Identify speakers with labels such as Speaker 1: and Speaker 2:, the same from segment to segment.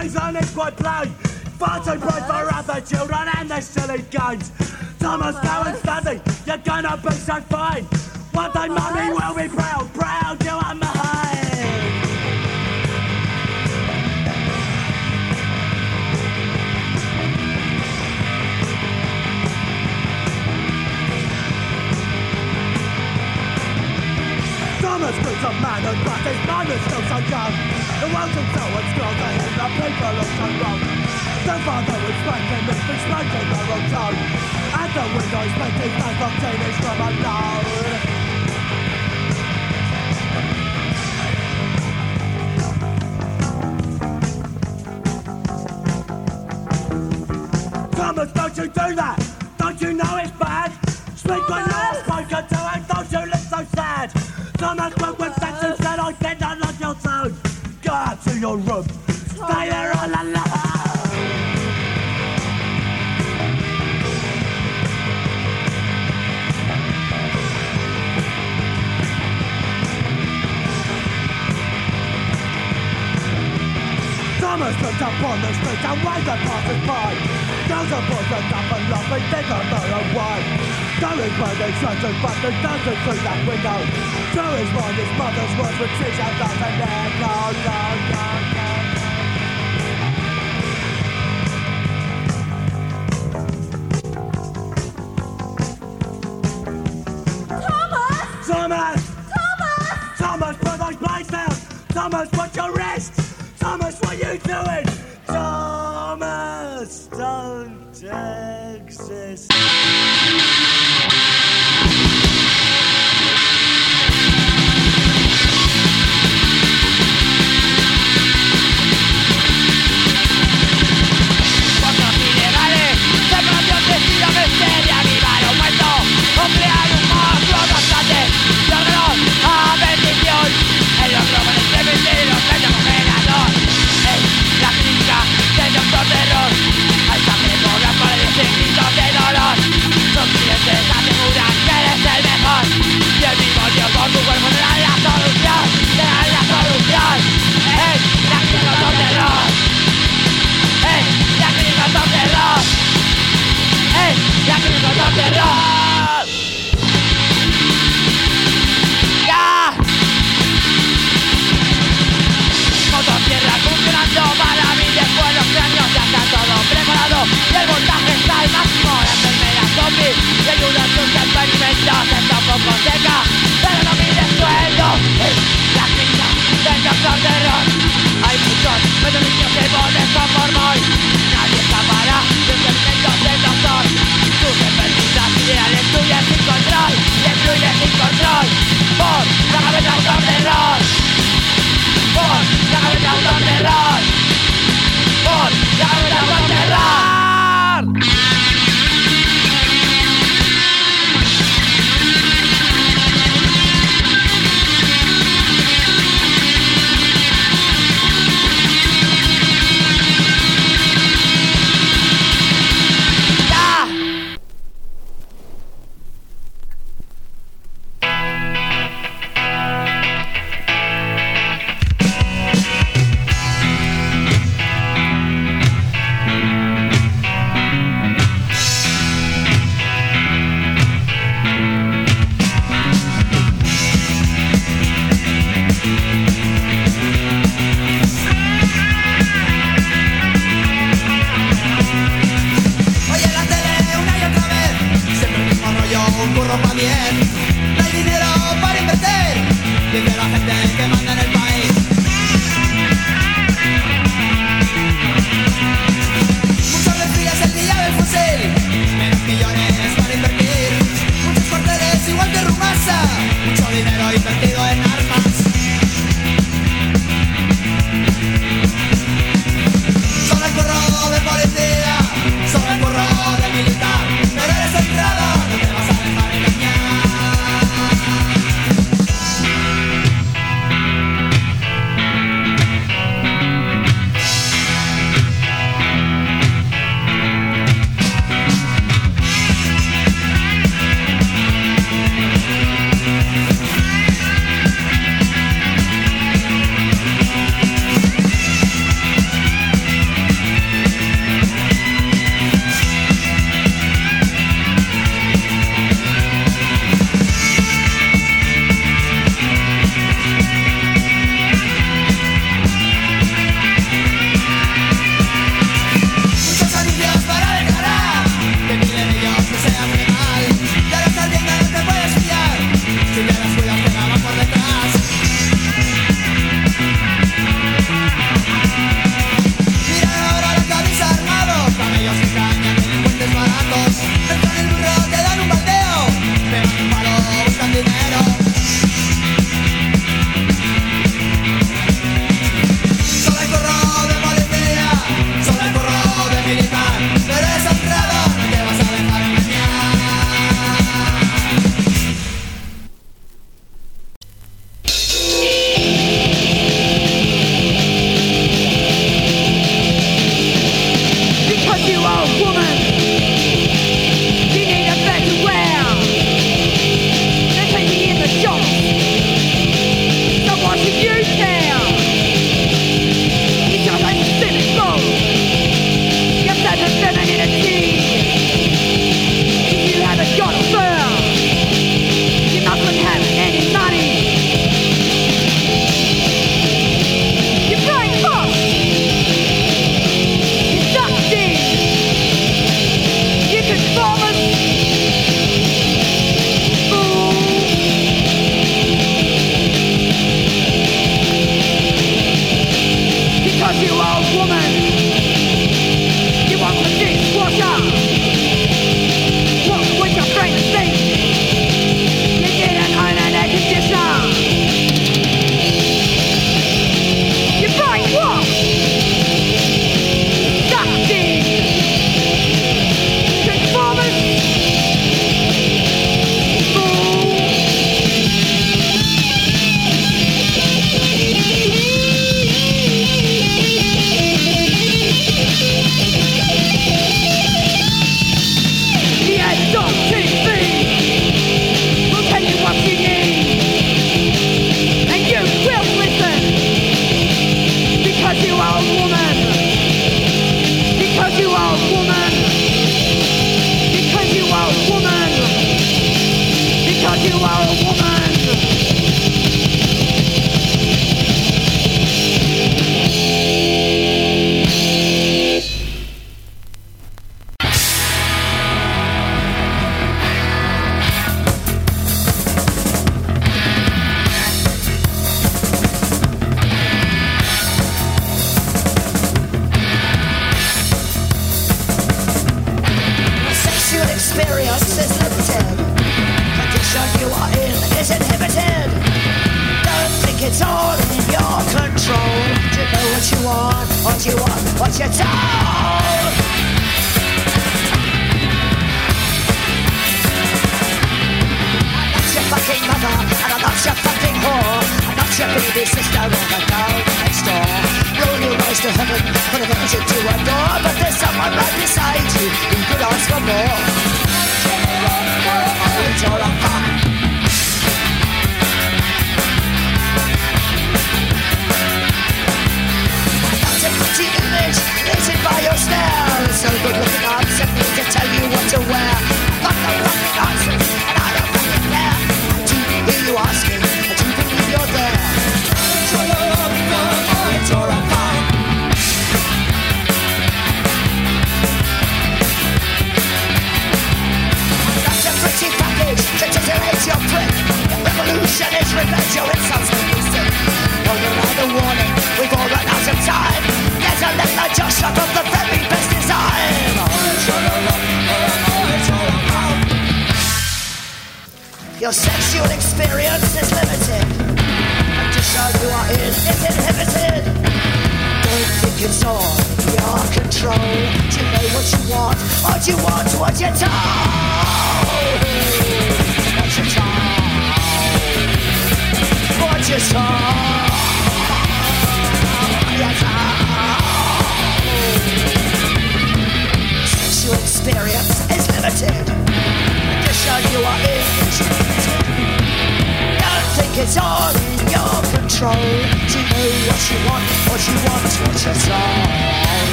Speaker 1: the reason is quite plain. Far too bright for other children and their silly games. Thomas, go and study, you're gonna be so fine. One day, mummy will be proud, proud you are mine. Man and his mind is still so young. The world is so to him, the people look so wrong. So The father was spanking, Mr. spanking the wrong tongue. At the windows, making fans of teenage from alone. Thomas, don't you do that! Don't you know it's bad? Speak when you're spoken to and don't you look so sad! Thomas, Looked the street and waved at passers-by. Girls and boys looked up and laughing, they don't know why. Going where they shouted, but they dancing through that window. To his mind, his mother's words would reach out as an echo, no, no, no.
Speaker 2: Thomas!
Speaker 1: Thomas!
Speaker 2: Thomas!
Speaker 1: Thomas, put those blades down! Thomas, put your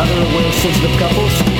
Speaker 3: other aware, sensitive couples?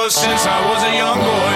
Speaker 4: Ever since I was a young boy